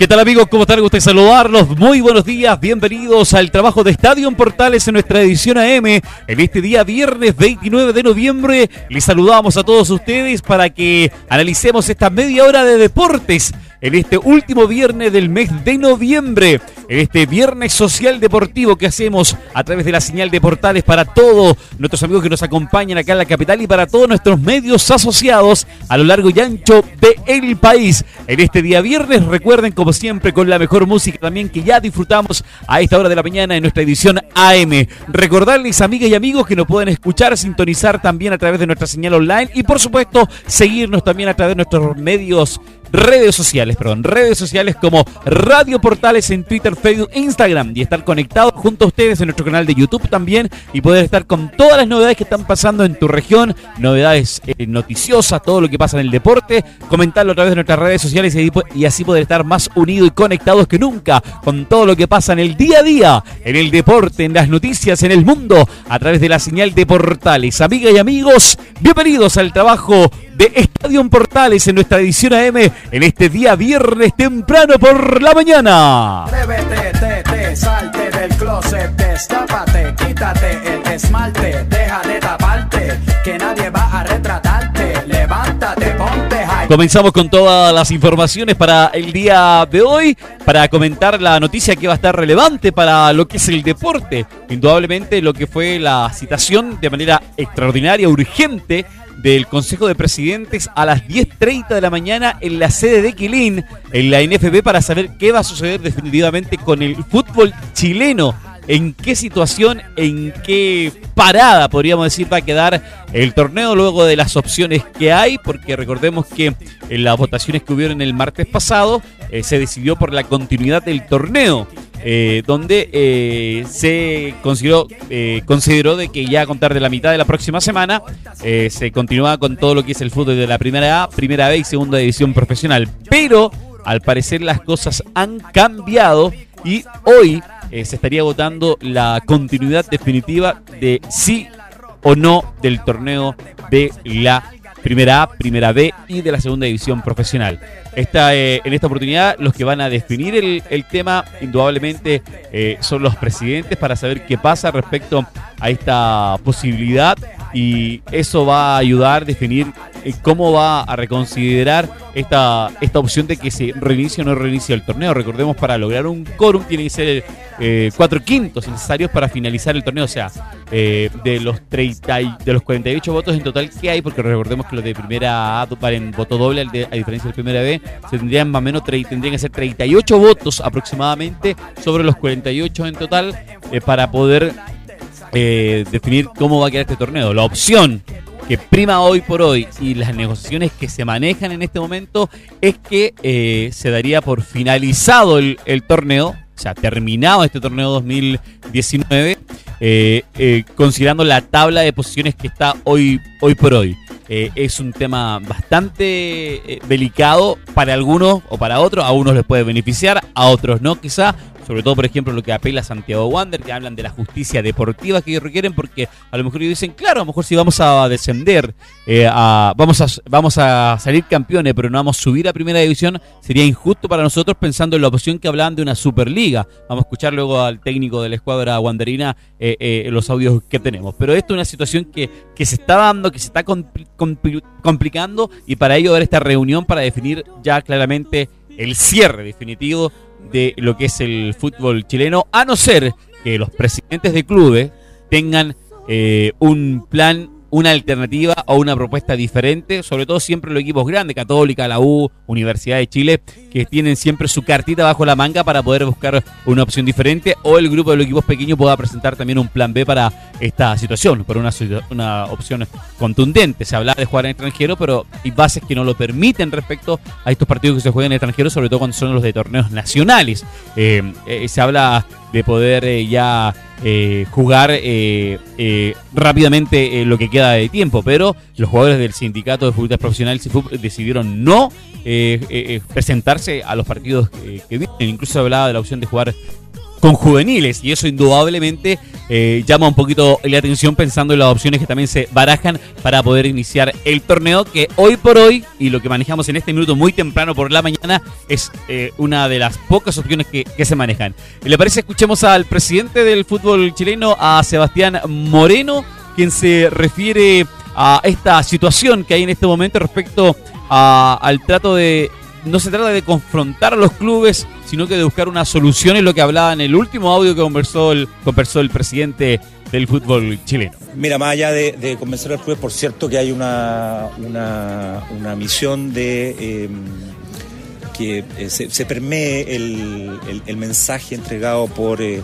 ¿Qué tal amigos? ¿Cómo están? Gusto saludarlos. Muy buenos días, bienvenidos al trabajo de Estadio en Portales en nuestra edición AM. En este día viernes 29 de noviembre les saludamos a todos ustedes para que analicemos esta media hora de deportes en este último viernes del mes de noviembre, en este viernes social deportivo que hacemos a través de la señal de portales para todos nuestros amigos que nos acompañan acá en la capital y para todos nuestros medios asociados a lo largo y ancho del país. En este día viernes, recuerden como siempre con la mejor música también que ya disfrutamos a esta hora de la mañana en nuestra edición AM. Recordarles amigas y amigos que nos pueden escuchar, sintonizar también a través de nuestra señal online y por supuesto seguirnos también a través de nuestros medios redes sociales, perdón, redes sociales como Radio Portales en Twitter, Facebook Instagram y estar conectados junto a ustedes en nuestro canal de YouTube también y poder estar con todas las novedades que están pasando en tu región, novedades eh, noticiosas, todo lo que pasa en el deporte, comentarlo a través de nuestras redes sociales y, así poder estar más unidos y conectados que nunca con todo lo que pasa en el día a día, en el deporte, en las noticias, en el mundo, a través de la señal de Portales. Amigas y amigos, bienvenidos al trabajo de Estadio Portales en nuestra edición AM en este día viernes temprano por la mañana. Atrévete, te, salte del closet, destápate, quítate el esmalte, deja de taparte, que nadie va a retratarte, levántate, ponte high. Comenzamos con todas las informaciones para el día de hoy, para comentar la noticia que va a estar relevante para lo que es el deporte. Indudablemente lo que fue la citación de manera extraordinaria, urgente, del Consejo de Presidentes a las 10.30 de la mañana en la sede de Quilín, en la NFB, para saber qué va a suceder definitivamente con el fútbol chileno. En qué situación, en qué parada, podríamos decir, va a quedar el torneo luego de las opciones que hay, porque recordemos que en las votaciones que hubieron el martes pasado eh, se decidió por la continuidad del torneo. Eh, donde eh, se consideró, eh, consideró de que ya a contar de la mitad de la próxima semana se continúa con todo lo que es el fútbol de la primera A, primera B y segunda división profesional. Pero al parecer las cosas han cambiado y hoy se estaría votando la continuidad definitiva de sí o no del torneo de la Primera A, Primera B y de la Segunda División Profesional. Esta, eh, en esta oportunidad los que van a definir el, tema indudablemente eh, son los presidentes para saber qué pasa respecto a esta posibilidad y eso va a ayudar a definir eh, cómo va a reconsiderar esta, esta opción de que se reinicie o no reinicie el torneo. Recordemos, para lograr un quórum tiene que ser eh, cuatro quintos necesarios para finalizar el torneo. O sea, eh, de los 30 de los 48 votos en total que hay, porque recordemos que los de primera A valen voto doble, a diferencia del primera B, se tendrían más o menos tendrían que ser 38 votos aproximadamente sobre los 48 en total para poder definir cómo va a quedar este torneo. La opción que prima hoy por hoy y las negociaciones que se manejan en este momento es que eh, se daría por finalizado el, torneo, o sea, terminado este torneo 2019, eh, eh, considerando la tabla de posiciones que está hoy, hoy por hoy. es un tema bastante delicado para algunos o para otros, a unos les puede beneficiar, a otros no quizá, sobre todo por ejemplo lo que apela Santiago Wander, que hablan de la justicia deportiva que ellos requieren, porque a lo mejor ellos dicen, claro, a lo mejor si vamos a descender, eh, vamos, a, vamos a salir campeones, pero no vamos a subir a primera división, sería injusto para nosotros pensando en la opción que hablaban de una Superliga. Vamos a escuchar luego al técnico de la escuadra Wanderina eh, eh, los audios que tenemos. Pero esto es una situación que, que se está dando, que se está complicando y para ello haber esta reunión para definir ya claramente el cierre definitivo de lo que es el fútbol chileno, a no ser que los presidentes de clubes tengan eh, un plan una alternativa o una propuesta diferente, sobre todo siempre los equipos grandes, Católica, la U, Universidad de Chile, que tienen siempre su cartita bajo la manga para poder buscar una opción diferente o el grupo de los equipos pequeños pueda presentar también un plan B para esta situación, por una, una opción contundente. Se habla de jugar en extranjero, pero hay bases que no lo permiten respecto a estos partidos que se juegan en extranjero, sobre todo cuando son los de torneos nacionales. Eh, eh, se habla de poder eh, ya eh, jugar eh, rápidamente lo que queda de tiempo, pero los jugadores del sindicato de futbolistas profesionales decidieron no presentarse a los partidos que vienen. Incluso hablaba de la opción de jugar con juveniles y eso indudablemente eh, llama un poquito la atención pensando en las opciones que también se barajan para poder iniciar el torneo que hoy por hoy y lo que manejamos en este minuto muy temprano por la mañana es eh, una de las pocas opciones que, se manejan. ¿Le parece? Escuchemos al presidente del fútbol chileno, a Sebastián Moreno, quien se refiere a esta situación que hay en este momento respecto al trato de no se trata de confrontar a los clubes, sino que de buscar una solución, es lo que hablaba en el último audio que conversó el, conversó el presidente del fútbol chileno. Mira, más allá de, convencer al club, por cierto que hay una, una, misión de em, que eh, se, permee el, mensaje entregado por eh,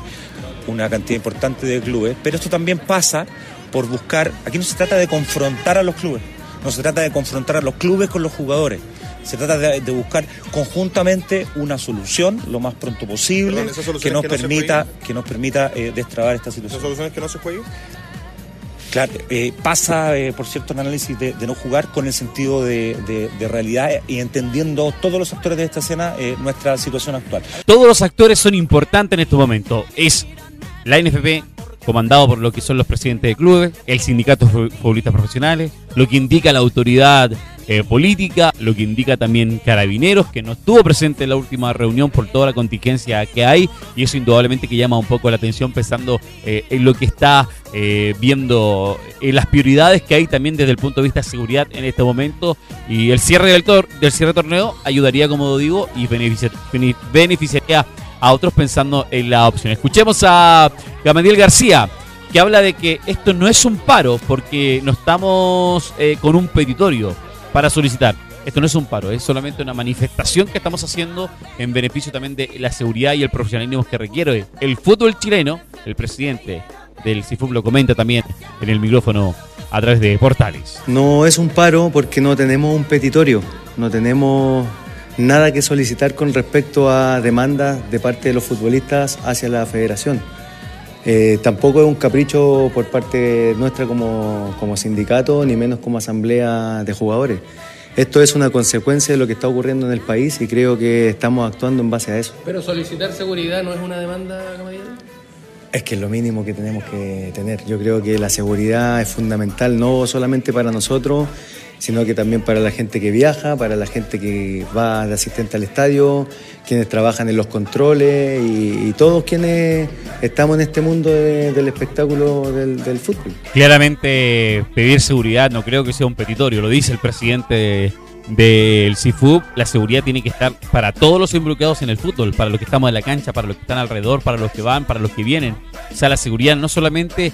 una cantidad importante de clubes, pero esto también pasa por buscar, aquí no se trata de confrontar a los clubes, no se trata de confrontar a los clubes con los jugadores. Se trata de, buscar conjuntamente una solución lo más pronto posible que nos, permita, que nos permita eh, destrabar esta situación. ¿Esas soluciones que no se jueguen? Claro, eh, pasa, eh, por cierto, el análisis de, no jugar con el sentido de, realidad y entendiendo todos los actores de esta escena nuestra situación actual. Todos los actores son importantes en este momento. Es la NFP, comandado por lo que son los presidentes de clubes, el sindicato de futbolistas profesionales, lo que indica la autoridad eh, política, lo que indica también Carabineros, que no estuvo presente en la última reunión por toda la contingencia que hay, y eso indudablemente que llama un poco la atención pensando eh, en lo que está eh, viendo, en las prioridades que hay también desde el punto de vista de seguridad en este momento, y el cierre del, del cierre torneo ayudaría, como digo, y beneficiaría a otros pensando en la opción. Escuchemos a Gamadiel García que habla de que esto no es un paro porque no estamos con un petitorio para solicitar. Esto no es un paro, es solamente una manifestación que estamos haciendo en beneficio también de la seguridad y el profesionalismo que requiere el fútbol chileno. El presidente del CIFUB lo comenta también en el micrófono a través de portales. No es un paro porque no tenemos un petitorio, no tenemos nada que solicitar con respecto a demandas de parte de los futbolistas hacia la federación. Eh, tampoco es un capricho por parte nuestra como, sindicato, ni menos como asamblea de jugadores. Esto es una consecuencia de lo que está ocurriendo en el país y creo que estamos actuando en base a eso. ¿Pero solicitar seguridad no es una demanda, Es que es lo mínimo que tenemos que tener. Yo creo que la seguridad es fundamental, no solamente para nosotros, sino que también para la gente que viaja, para la gente que va de asistente al estadio, quienes trabajan en los controles y, todos quienes estamos en este mundo del espectáculo del, fútbol. Claramente pedir seguridad no creo que sea un petitorio, lo dice el presidente del CIFUB, la seguridad tiene que estar para todos los involucrados en el fútbol, para los que estamos en la cancha, para los que están alrededor, para los que van, para los que vienen. O sea, la seguridad no solamente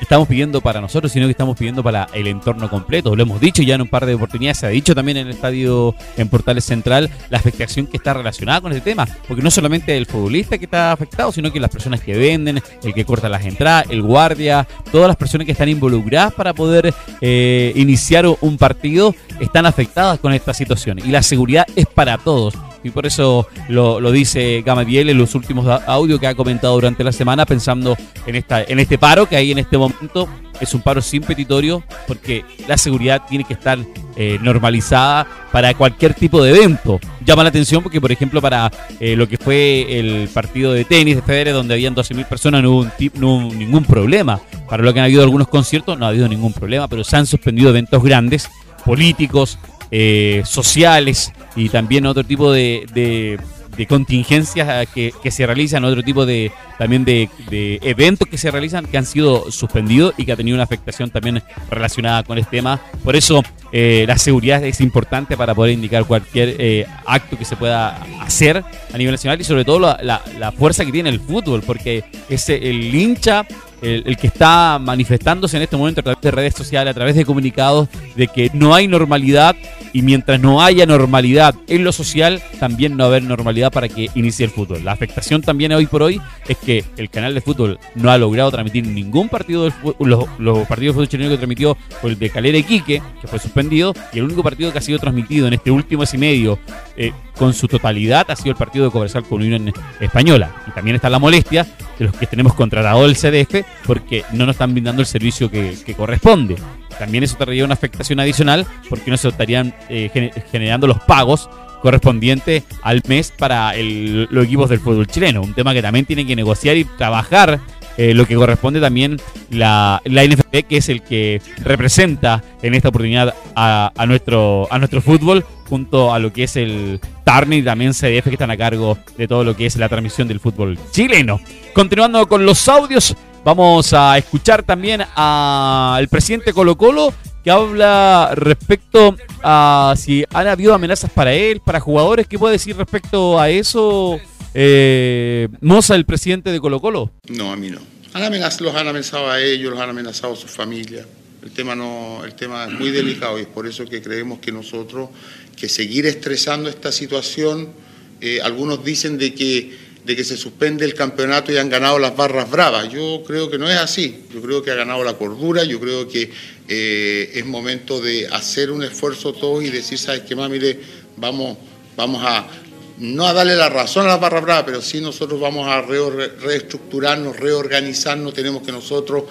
estamos pidiendo para nosotros, sino que estamos pidiendo para el entorno completo. Lo hemos dicho ya en un par de oportunidades, se ha dicho también en el estadio en Portales Central la afectación que está relacionada con este tema, porque no solamente el futbolista que está afectado, sino que las personas que venden, el que corta las entradas, el guardia, todas las personas que están involucradas para poder eh, iniciar un partido están afectadas con esta situación. Y la seguridad es para todos. Y por eso lo, dice Gamadiel en los últimos audios que ha comentado durante la semana, pensando en, esta, en este paro que hay en este momento. Es un paro sin petitorio porque la seguridad tiene que estar eh, normalizada para cualquier tipo de evento. Llama la atención porque, por ejemplo, para eh, lo que fue el partido de tenis de Federer, donde habían 12.000 personas, no hubo, no hubo ningún problema. Para lo que han habido algunos conciertos, no ha habido ningún problema, pero se han suspendido eventos grandes, políticos, eh, sociales y también otro tipo de, contingencias que, se realizan, otro tipo de también de, eventos que se realizan que han sido suspendidos y que ha tenido una afectación también relacionada con este tema. Por eso eh, la seguridad es importante para poder indicar cualquier eh, acto que se pueda hacer a nivel nacional y sobre todo la, la, fuerza que tiene el fútbol, porque es el hincha el, que está manifestándose en este momento a través de redes sociales, a través de comunicados, de que no hay normalidad y mientras no haya normalidad en lo social, también no va a haber normalidad para que inicie el fútbol. La afectación también hoy por hoy es que el canal de fútbol no ha logrado transmitir ningún partido del fútbol, los, partidos de fútbol chileno que transmitió fue el de Calera y Quique, que fue suspendido, y el único partido que ha sido transmitido en este último mes y medio eh, con su totalidad ha sido el partido de Comercial con Unión Española. Y también está la molestia de los que tenemos contratado el CDF porque no nos están brindando el servicio que, corresponde. También eso traería una afectación adicional porque no se estarían eh, generando los pagos correspondientes al mes para los equipos del fútbol chileno. Un tema que también tienen que negociar y trabajar eh, lo que corresponde también la, la NFP, que es el que representa en esta oportunidad a, nuestro, a nuestro fútbol, junto a lo que es el Tarni y también CDF, que están a cargo de todo lo que es la transmisión del fútbol chileno. Continuando con los audios, vamos a escuchar también al presidente Colo Colo, que habla respecto a si han habido amenazas para él, para jugadores. ¿Qué puede decir respecto a eso? Eh, Moza, el presidente de Colo Colo. No, a mí no. los han amenazado a ellos, los han amenazado a su familia. El tema, no, el tema es muy delicado y es por eso que creemos que nosotros, que seguir estresando esta situación, eh, algunos dicen de que, de que se suspende el campeonato y han ganado las barras bravas. Yo creo que no es así. Yo creo que ha ganado la cordura, yo creo que eh, es momento de hacer un esfuerzo todos y decir, ¿sabes qué más? Mire, vamos, vamos a no a darle la razón a la barra brava, pero sí nosotros vamos a reestructurarnos, reorganizarnos, tenemos que nosotros,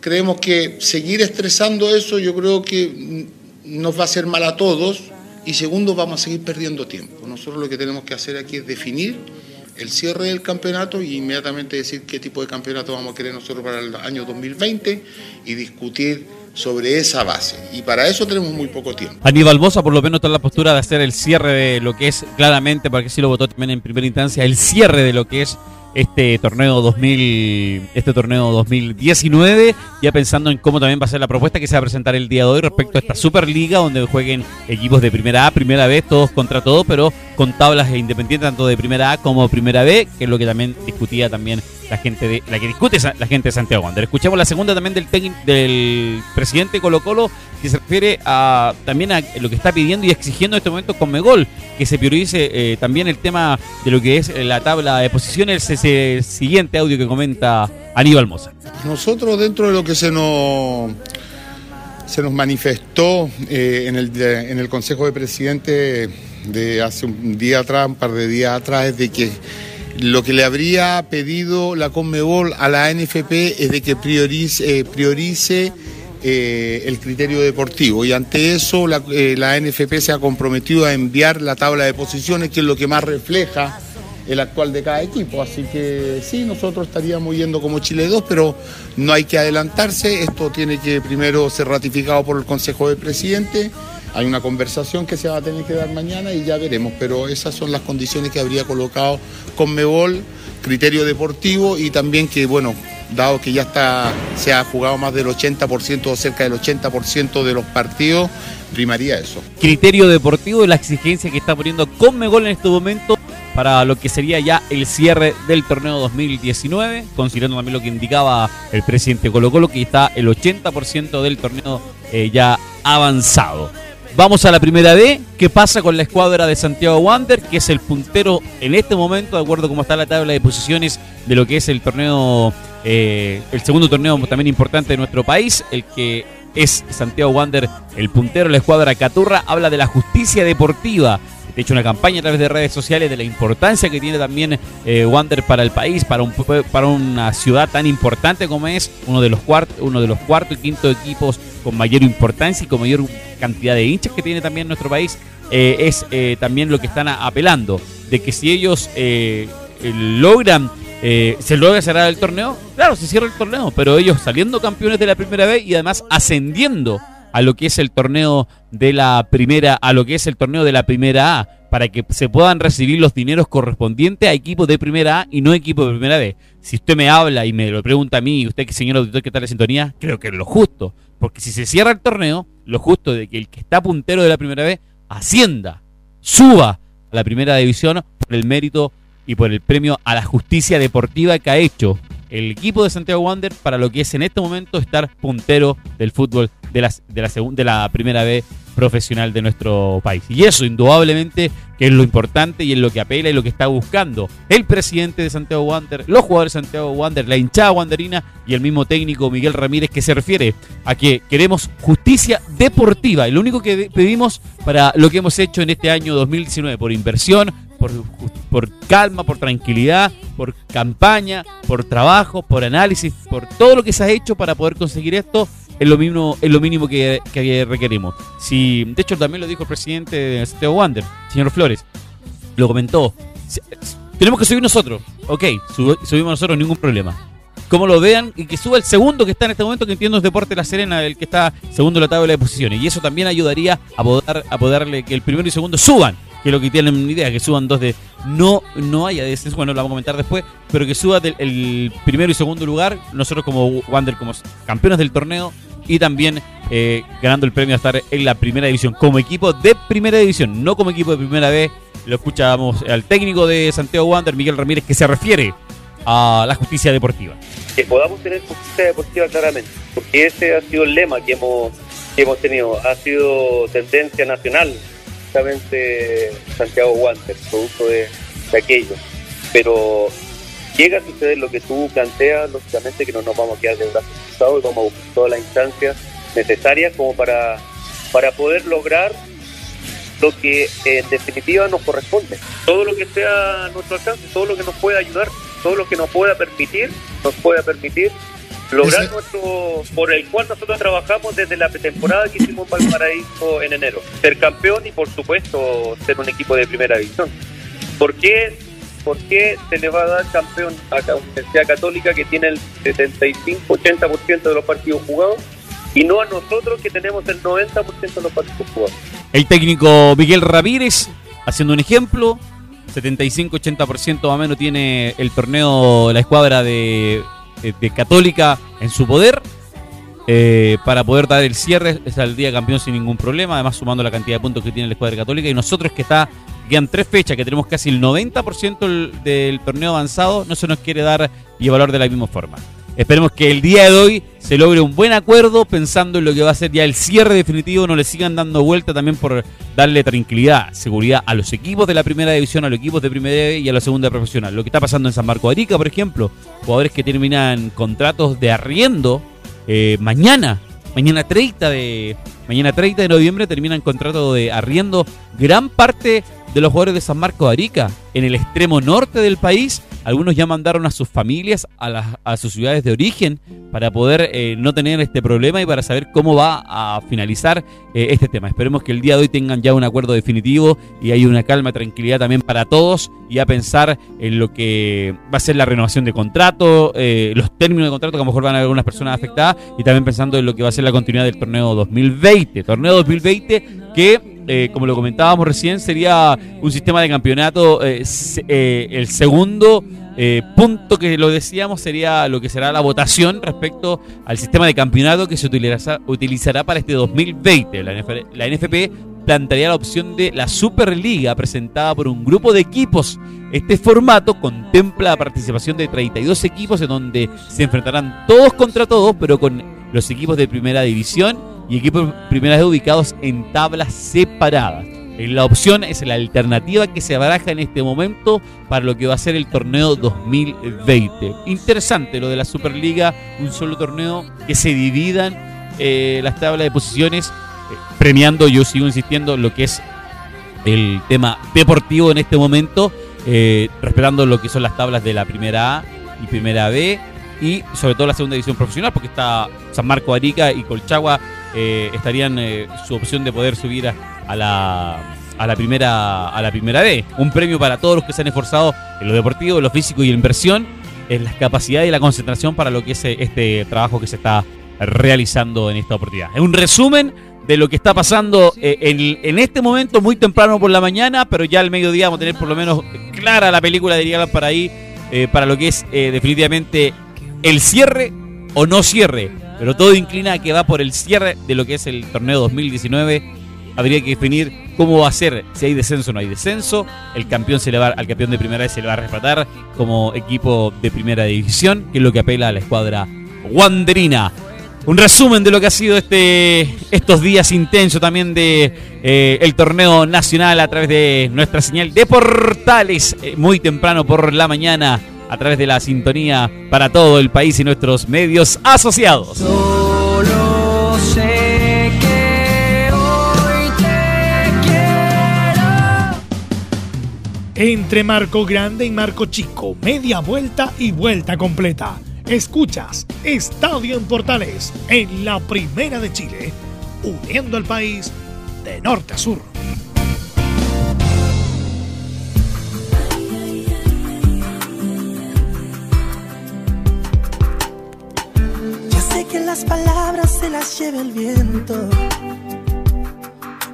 creemos que seguir estresando eso yo creo que nos va a hacer mal a todos y segundo vamos a seguir perdiendo tiempo. Nosotros lo que tenemos que hacer aquí es definir el cierre del campeonato y inmediatamente decir qué tipo de campeonato vamos a querer nosotros para el año 2020 y discutir sobre esa base. Y para eso tenemos muy poco tiempo. Aníbal Bosa por lo menos está en la postura de hacer el cierre de lo que es claramente, porque sí lo votó también en primera instancia, el cierre de lo que es este torneo 2000, este torneo 2019, ya pensando en cómo también va a ser la propuesta que se va a presentar el día de hoy respecto a esta Superliga, donde jueguen equipos de primera A, primera B, todos contra todos, pero con tablas independientes tanto de primera A como primera B, que es lo que también discutía también la gente de la que discute la gente de Santiago Wander. Escuchamos la segunda también del del presidente Colo Colo que se refiere a también a lo que está pidiendo y exigiendo en este momento con Megol que se priorice eh, también el tema de lo que es la tabla de posiciones ese siguiente audio que comenta Aníbal Moza. Nosotros dentro de lo que se nos se nos manifestó eh, en, el, en el Consejo de Presidentes de hace un día atrás, un par de días atrás, es de que lo que le habría pedido la Conmebol a la NFP es de que priorice, eh, priorice eh, el criterio deportivo y ante eso la, eh, la, NFP se ha comprometido a enviar la tabla de posiciones que es lo que más refleja el actual de cada equipo. Así que sí, nosotros estaríamos yendo como Chile 2, pero no hay que adelantarse. Esto tiene que primero ser ratificado por el Consejo de Presidente hay una conversación que se va a tener que dar mañana y ya veremos, pero esas son las condiciones que habría colocado Conmebol, criterio deportivo y también que, bueno, dado que ya está, se ha jugado más del 80% o cerca del 80% de los partidos, primaría eso. Criterio deportivo y la exigencia que está poniendo Conmebol en este momento para lo que sería ya el cierre del torneo 2019, considerando también lo que indicaba el presidente Colo Colo, que está el 80% del torneo eh, ya avanzado. Vamos a la primera D. ¿Qué pasa con la escuadra de Santiago Wander? Que es el puntero en este momento, de acuerdo a cómo está la tabla de posiciones de lo que es el torneo, eh, el segundo torneo también importante de nuestro país, el que es Santiago Wander, el puntero, la escuadra Caturra, habla de la justicia deportiva de hecho una campaña a través de redes sociales de la importancia que tiene también eh, Wander para el país, para, un, para una ciudad tan importante como es, uno de los cuartos, uno de los cuartos y quinto equipos con mayor importancia y con mayor cantidad de hinchas que tiene también nuestro país, eh, es eh, también lo que están apelando, de que si ellos logran se logra cerrar el torneo, claro, se cierra el torneo, pero ellos saliendo campeones de la primera vez y además ascendiendo a lo que es el torneo de la primera, a lo que es el torneo de la primera A, para que se puedan recibir los dineros correspondientes a equipos de primera A y no equipos de primera B. Si usted me habla y me lo pregunta a mí, usted señor auditor que está en la sintonía, creo que es lo justo, porque si se cierra el torneo, lo justo de que el que está puntero de la primera B ascienda, suba a la primera división por el mérito y por el premio a la justicia deportiva que ha hecho el equipo de Santiago Wander para lo que es en este momento estar puntero del fútbol de la, de la, de la primera vez profesional de nuestro país. Y eso, indudablemente, que es lo importante y es lo que apela y lo que está buscando el presidente de Santiago Wander, los jugadores de Santiago Wander, la hinchada wanderina y el mismo técnico Miguel Ramírez, que se refiere a que queremos justicia deportiva. Y lo único que pedimos para lo que hemos hecho en este año 2019, por inversión, por, por, calma, por tranquilidad, por campaña, por trabajo, por análisis, por todo lo que se ha hecho para poder conseguir esto, es lo mínimo, es lo mínimo que, requerimos. Si, de hecho, también lo dijo el presidente de Santiago Wander, señor Flores, lo comentó. Tenemos que subir nosotros. Ok, subimos nosotros, ningún problema. Como lo vean, y que suba el segundo que está en este momento, que entiendo es Deporte La Serena, el que está segundo en la tabla de posiciones. Y eso también ayudaría a poder, a poderle que el primero y segundo suban que lo que tienen idea, que suban dos de. No, no haya descenso, bueno, lo vamos a comentar después, pero que suba del, el primero y segundo lugar, nosotros como Wander, como campeones del torneo, y también eh, ganando el premio a estar en la primera división, como equipo de primera división, no como equipo de primera vez. Lo escuchamos al técnico de Santiago Wander, Miguel Ramírez, que se refiere a la justicia deportiva. Que podamos tener justicia deportiva claramente, porque ese ha sido el lema que hemos, que hemos tenido, ha sido tendencia nacional Santiago Wander, producto de, aquello. Pero llega a suceder lo que tú planteas, lógicamente que no nos vamos a quedar de brazos cruzados y vamos a buscar todas las instancias necesarias como para, para poder lograr lo que en definitiva nos corresponde. Todo lo que sea a nuestro alcance, todo lo que nos pueda ayudar, todo lo que nos pueda permitir, nos pueda permitir lograr nuestro, por el cual nosotros trabajamos desde la pretemporada que hicimos para el Paraíso en enero. Ser campeón y por supuesto ser un equipo de primera división. ¿Por qué, por qué se le va a dar campeón a la Universidad Católica que tiene el 75-80% de los partidos jugados y no a nosotros que tenemos el 90% de los partidos jugados? El técnico Miguel Ramírez, haciendo un ejemplo, 75-80% más o menos tiene el torneo, la escuadra de eh, de Católica en su poder eh, para poder dar el cierre es al día campeón sin ningún problema, además sumando la cantidad de puntos que tiene la escuadra católica y nosotros que está quedan tres fechas, que tenemos casi el 90% del torneo avanzado, no se nos quiere dar y evaluar de la misma forma. Esperemos que el día de hoy se logre un buen acuerdo pensando en lo que va a ser ya el cierre definitivo, no le sigan dando vuelta también por darle tranquilidad, seguridad a los equipos de la primera división, a los equipos de primera y a la segunda profesional. Lo que está pasando en San Marco de Arica, por ejemplo, jugadores que terminan contratos de arriendo eh, mañana, mañana 30 de mañana 30 de noviembre terminan contrato de arriendo gran parte de los jugadores de San Marco de Arica en el extremo norte del país algunos ya mandaron a sus familias a, las, a sus ciudades de origen para poder eh, no tener este problema y para saber cómo va a finalizar eh, este tema. Esperemos que el día de hoy tengan ya un acuerdo definitivo y hay una calma, tranquilidad también para todos y a pensar en lo que va a ser la renovación de contrato, eh, los términos de contrato que a lo mejor van a haber algunas personas afectadas y también pensando en lo que va a ser la continuidad del torneo 2020. Torneo 2020 que eh, como lo comentábamos recién, sería un sistema de campeonato. Eh, eh, el segundo punto que lo decíamos sería lo que será la votación respecto al sistema de campeonato que se utilizará, utilizará para este 2020. La, la NFP plantearía la opción de la Superliga presentada por un grupo de equipos. Este formato contempla la participación de 32 equipos en donde se enfrentarán todos contra todos, pero con los equipos de primera división y equipos primeras ubicados en tablas separadas. La opción es la alternativa que se baraja en este momento para lo que va a ser el torneo 2020. Interesante lo de la Superliga, un solo torneo que se dividan eh, las tablas de posiciones, eh, premiando, yo sigo insistiendo, lo que es el tema deportivo en este momento, eh, respetando lo que son las tablas de la primera A y primera B y sobre todo la segunda división profesional, porque está San Marco Arica y Colchagua eh, estarían eh, su opción de poder subir a, la a la primera a la primera B. Un premio para todos los que se han esforzado en lo deportivo, en lo físico y en inversión, en la capacidad y la concentración para lo que es eh, este trabajo que se está realizando en esta oportunidad. Es un resumen de lo que está pasando en, en, este momento, muy temprano por la mañana, pero ya al mediodía vamos a tener por lo menos clara la película de Irigalan para ahí, para lo que es definitivamente el cierre o no cierre pero todo inclina a que va por el cierre de lo que es el torneo 2019. Habría que definir cómo va a ser, si hay descenso o no hay descenso, el campeón se le va, al campeón de primera vez se le va a respetar como equipo de primera división, que es lo que apela a la escuadra Wanderina. Un resumen de lo que ha sido este estos días intensos también de eh, el torneo nacional a través de nuestra señal de portales eh, muy temprano por la mañana a través de la sintonía para todo el país y nuestros medios asociados. Solo sé que hoy te quiero. Entre Marco Grande y Marco Chico, media vuelta y vuelta completa. Escuchas Estadio en Portales en la Primera de Chile, uniendo al país de norte a sur.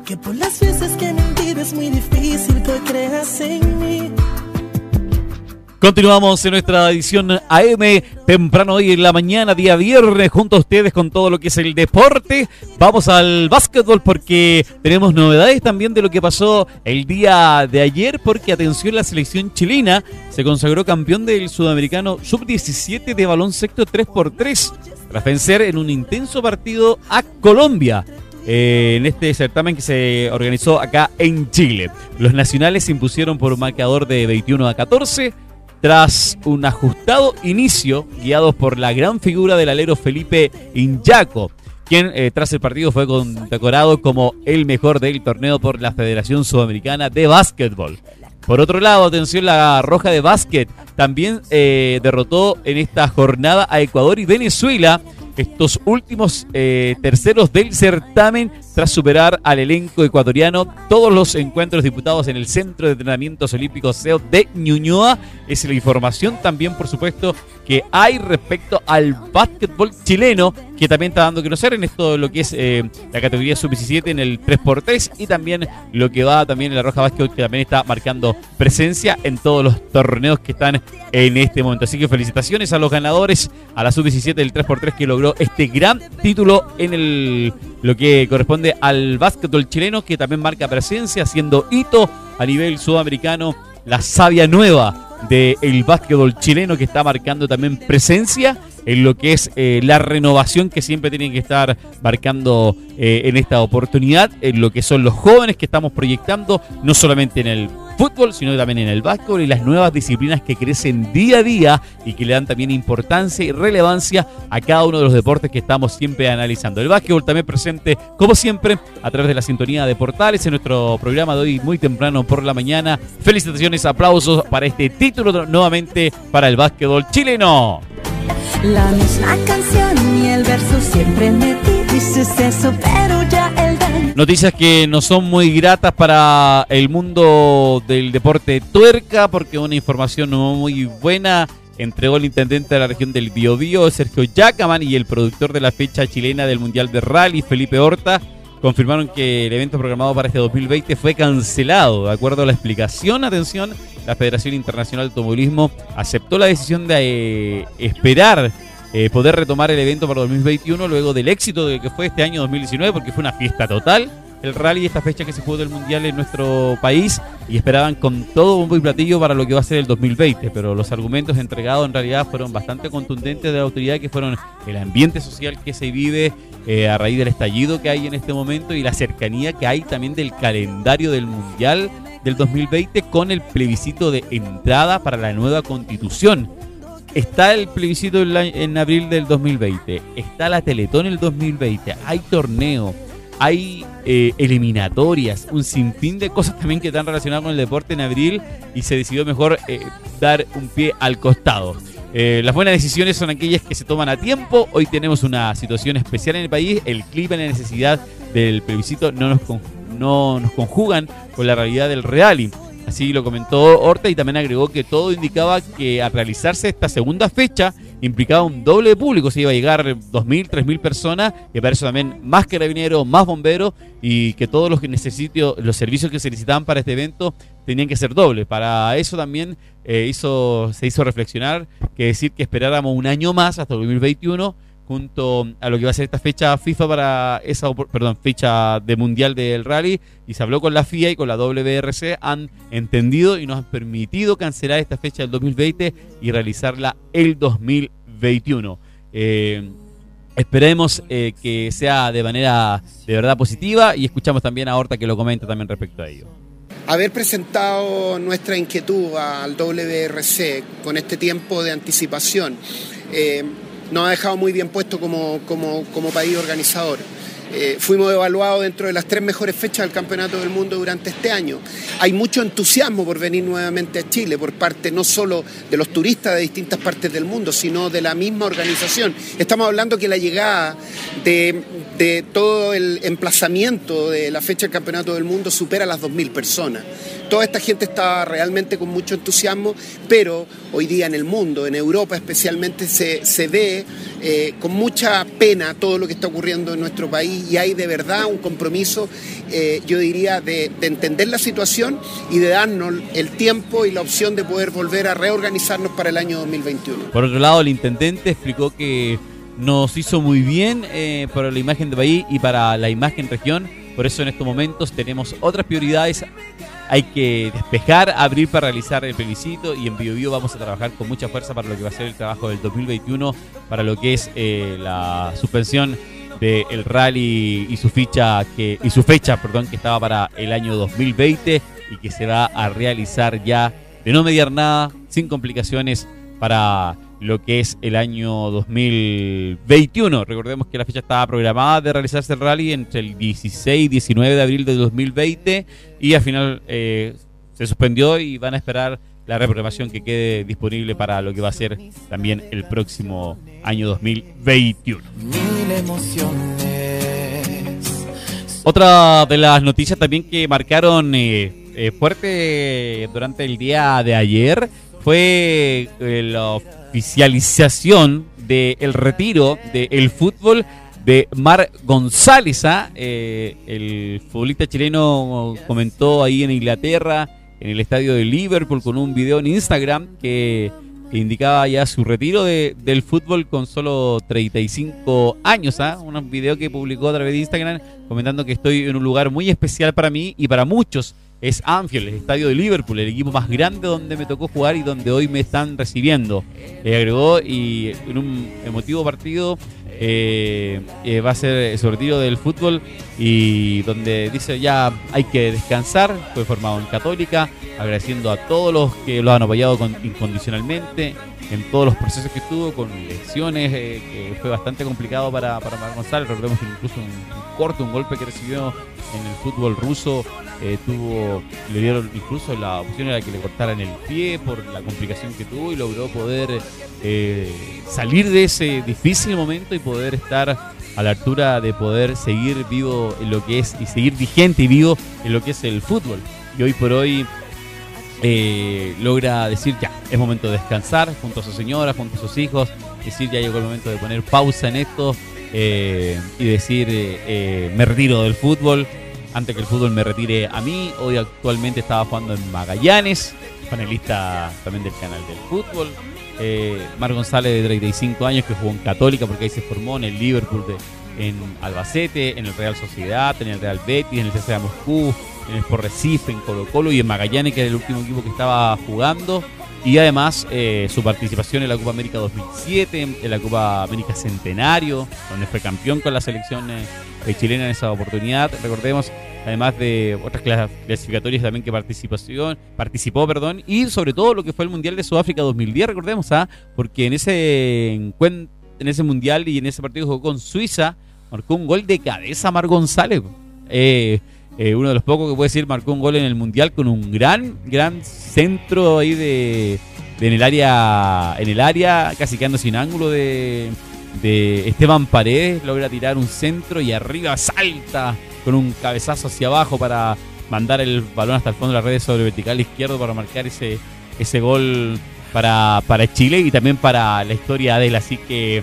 Que por las veces que mentí es muy difícil que creas en mí. Continuamos en nuestra edición AM, temprano hoy en la mañana, día viernes, junto a ustedes con todo lo que es el deporte. Vamos al básquetbol porque tenemos novedades también de lo que pasó el día de ayer, porque atención, la selección chilena se consagró campeón del sudamericano sub-17 de balón sexto 3x3, tras vencer en un intenso partido a Colombia. eh, en este certamen que se organizó acá en Chile. Los nacionales se impusieron por un marcador de 21 a 14 tras un ajustado inicio guiados por la gran figura del alero Felipe Inyaco, quien eh, tras el partido fue condecorado como el mejor del torneo por la Federación Sudamericana de Básquetbol. Por otro lado, atención, la Roja de Básquet también eh, derrotó en esta jornada a Ecuador y Venezuela, estos últimos eh, terceros del certamen, tras superar al elenco ecuatoriano todos los encuentros disputados en el Centro de Entrenamientos Olímpicos CEO de Ñuñoa. Es la información también, por supuesto, que hay respecto al básquetbol chileno, que también está dando a conocer en esto lo que es eh, la categoría sub-17 en el 3x3 y también lo que va también en la Roja Básquet, que también está marcando presencia en todos los torneos que están en este momento. Así que felicitaciones a los ganadores, a la sub-17 del 3x3 que logró este gran título en el lo que corresponde al básquetbol chileno, que también marca presencia, haciendo hito a nivel sudamericano, la savia nueva del básquetbol chileno que está marcando también presencia en lo que es eh, la renovación que siempre tienen que estar marcando eh, en esta oportunidad, en lo que son los jóvenes que estamos proyectando, no solamente en el fútbol, sino también en el básquetbol y las nuevas disciplinas que crecen día a día y que le dan también importancia y relevancia a cada uno de los deportes que estamos siempre analizando. El básquetbol también presente, como siempre, a través de la sintonía de portales en nuestro programa de hoy muy temprano por la mañana. Felicitaciones, aplausos para este título nuevamente para el básquetbol chileno. La misma canción y el verso siempre me dices eso, pero ya el. Noticias que no son muy gratas para el mundo del deporte tuerca, porque una información no muy buena entregó el intendente de la región del Biobío, Sergio Yacaman, y el productor de la fecha chilena del Mundial de Rally, Felipe Horta, confirmaron que el evento programado para este 2020 fue cancelado. De acuerdo a la explicación, atención, la Federación Internacional de Automovilismo aceptó la decisión de eh, esperar eh, poder retomar el evento para 2021 luego del éxito de que fue este año 2019, porque fue una fiesta total. El rally, esta fecha que se jugó del Mundial en nuestro país, y esperaban con todo un y platillo para lo que va a ser el 2020. Pero los argumentos entregados en realidad fueron bastante contundentes de la autoridad, que fueron el ambiente social que se vive eh, a raíz del estallido que hay en este momento y la cercanía que hay también del calendario del Mundial del 2020 con el plebiscito de entrada para la nueva constitución. Está el plebiscito en, abril del 2020, está la Teletón en el 2020, hay torneo, hay eh, eliminatorias, un sinfín de cosas también que están relacionadas con el deporte en abril y se decidió mejor eh, dar un pie al costado. Eh, las buenas decisiones son aquellas que se toman a tiempo. Hoy tenemos una situación especial en el país. El clima y la necesidad del plebiscito no nos, no nos conjugan con la realidad del rally. Así lo comentó Horta y también agregó que todo indicaba que al realizarse esta segunda fecha implicaba un doble público, se iba a llegar 2.000, 3.000 personas, y para eso también más carabineros, más bomberos, y que todos los, que necesito, los servicios que se necesitaban para este evento tenían que ser dobles. Para eso también eh, hizo, se hizo reflexionar que decir que esperáramos un año más hasta el 2021 junto a lo que va a ser esta fecha FIFA para esa, perdón, fecha de mundial del rally y se habló con la FIA y con la WRC, han entendido y nos han permitido cancelar esta fecha del 2020 y realizarla el 2021. Eh, esperemos eh, que sea de manera de verdad positiva y escuchamos también a Horta que lo comenta también respecto a ello. haber presentado nuestra inquietud al WRC con este tiempo de anticipación eh, nos ha dejado muy bien puesto como, como, como país organizador. Eh, fuimos evaluados dentro de las tres mejores fechas del Campeonato del Mundo durante este año. Hay mucho entusiasmo por venir nuevamente a Chile por parte no solo de los turistas de distintas partes del mundo, sino de la misma organización. Estamos hablando que la llegada de, de todo el emplazamiento de la fecha del Campeonato del Mundo supera las 2.000 personas. Toda esta gente está realmente con mucho entusiasmo, pero hoy día en el mundo, en Europa especialmente, se, se ve eh, con mucha pena todo lo que está ocurriendo en nuestro país y hay de verdad un compromiso, eh, yo diría, de, de entender la situación y de darnos el tiempo y la opción de poder volver a reorganizarnos para el año 2021. Por otro lado, el intendente explicó que nos hizo muy bien eh, para la imagen de país y para la imagen región. Por eso en estos momentos tenemos otras prioridades. Hay que despejar, abrir para realizar el plebiscito y en BioBio vamos a trabajar con mucha fuerza para lo que va a ser el trabajo del 2021, para lo que es eh, la suspensión del rally y su ficha que fecha, perdón, que estaba para el año 2020 y que se va a realizar ya de no mediar nada, sin complicaciones para lo que es el año 2021. Recordemos que la fecha estaba programada de realizarse el rally entre el 16 y 19 de abril de 2020 y al final eh, se suspendió y van a esperar la reprogramación que quede disponible para lo que va a ser también el próximo año 2021. Mil emociones. Otra de las noticias también que marcaron eh, eh, fuerte durante el día de ayer fue eh, la oficialización del retiro del fútbol de Mar González. ¿ah? Eh, el futbolista chileno comentó ahí en Inglaterra, en el estadio de Liverpool, con un video en Instagram que, indicaba ya su retiro de- del fútbol con solo 35 años. ¿ah? Un video que publicó a través de Instagram comentando que estoy en un lugar muy especial para mí y para muchos. Es Anfield, el estadio de Liverpool, el equipo más grande donde me tocó jugar y donde hoy me están recibiendo. Le agregó y en un emotivo partido eh, eh, va a ser su retiro del fútbol y donde dice ya hay que descansar. Fue formado en Católica, agradeciendo a todos los que lo han apoyado con- incondicionalmente en todos los procesos que tuvo, con lesiones, eh, que fue bastante complicado para, para Mar González. Recordemos que incluso un, corte, un golpe que recibió en el fútbol ruso, eh, tuvo, le dieron incluso la opción era que le cortaran el pie por la complicación que tuvo y logró poder eh, salir de ese difícil momento y poder estar a la altura de poder seguir vivo en lo que es y seguir vigente y vivo en lo que es el fútbol. Y hoy por hoy eh, logra decir ya, es momento de descansar junto a su señora, junto a sus hijos, decir ya llegó el momento de poner pausa en esto eh, y decir eh, me retiro del fútbol antes que el fútbol me retire a mí. Hoy actualmente estaba jugando en Magallanes, panelista también del canal del fútbol. Eh, Mar González de 35 años que jugó en Católica porque ahí se formó en el Liverpool de, en Albacete, en el Real Sociedad, en el Real Betis, en el CSKA Moscú, en el Sport Recife, en Colo Colo y en Magallanes que era el último equipo que estaba jugando. Y además eh, su participación en la Copa América 2007, en la Copa América Centenario, donde fue campeón con la selección eh, chilena en esa oportunidad. Recordemos, además de otras clas- clasificatorias también que participación, participó, perdón, y sobre todo lo que fue el Mundial de Sudáfrica 2010, recordemos, ¿ah? porque en ese encuent- en ese Mundial y en ese partido jugó con Suiza, marcó un gol de cabeza Mar González. Eh, eh, uno de los pocos que puede decir marcó un gol en el Mundial con un gran, gran centro ahí de, de en el área, en el área, casi quedando sin ángulo de, de Esteban Paredes, logra tirar un centro y arriba salta con un cabezazo hacia abajo para mandar el balón hasta el fondo de las redes sobre vertical izquierdo para marcar ese, ese gol para, para Chile y también para la historia de él. Así que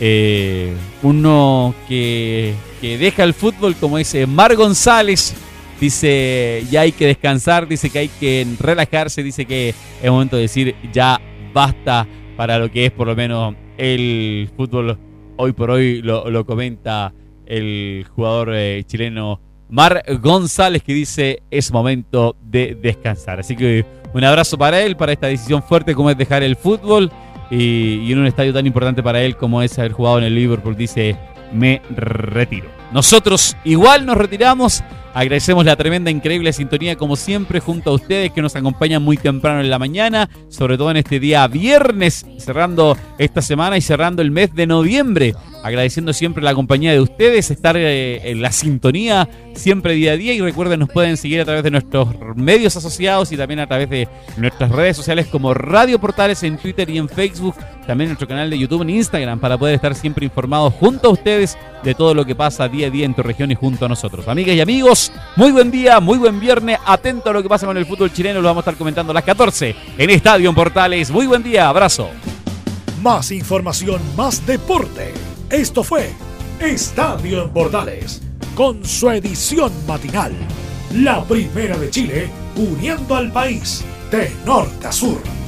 eh, uno que, que deja el fútbol, como dice Mar González, dice ya hay que descansar, dice que hay que relajarse, dice que es momento de decir ya basta para lo que es por lo menos el fútbol hoy por hoy lo, lo comenta el jugador eh, chileno Mar González que dice es momento de descansar. Así que un abrazo para él, para esta decisión fuerte como es dejar el fútbol y, y en un estadio tan importante para él como es haber jugado en el Liverpool, dice me retiro. Nosotros igual nos retiramos. Agradecemos la tremenda, increíble sintonía como siempre junto a ustedes que nos acompañan muy temprano en la mañana, sobre todo en este día viernes, cerrando esta semana y cerrando el mes de noviembre. Agradeciendo siempre la compañía de ustedes, estar eh, en la sintonía siempre día a día y recuerden nos pueden seguir a través de nuestros medios asociados y también a través de nuestras redes sociales como Radio Portales en Twitter y en Facebook, también nuestro canal de YouTube en Instagram para poder estar siempre informados junto a ustedes de todo lo que pasa día a día en tu región y junto a nosotros. Amigas y amigos, muy buen día, muy buen viernes, atento a lo que pasa con el fútbol chileno, lo vamos a estar comentando a las 14 en Estadio Portales. Muy buen día, abrazo. Más información, más deporte. Esto fue Estadio en Portales, con su edición matinal. La primera de Chile, uniendo al país de norte a sur.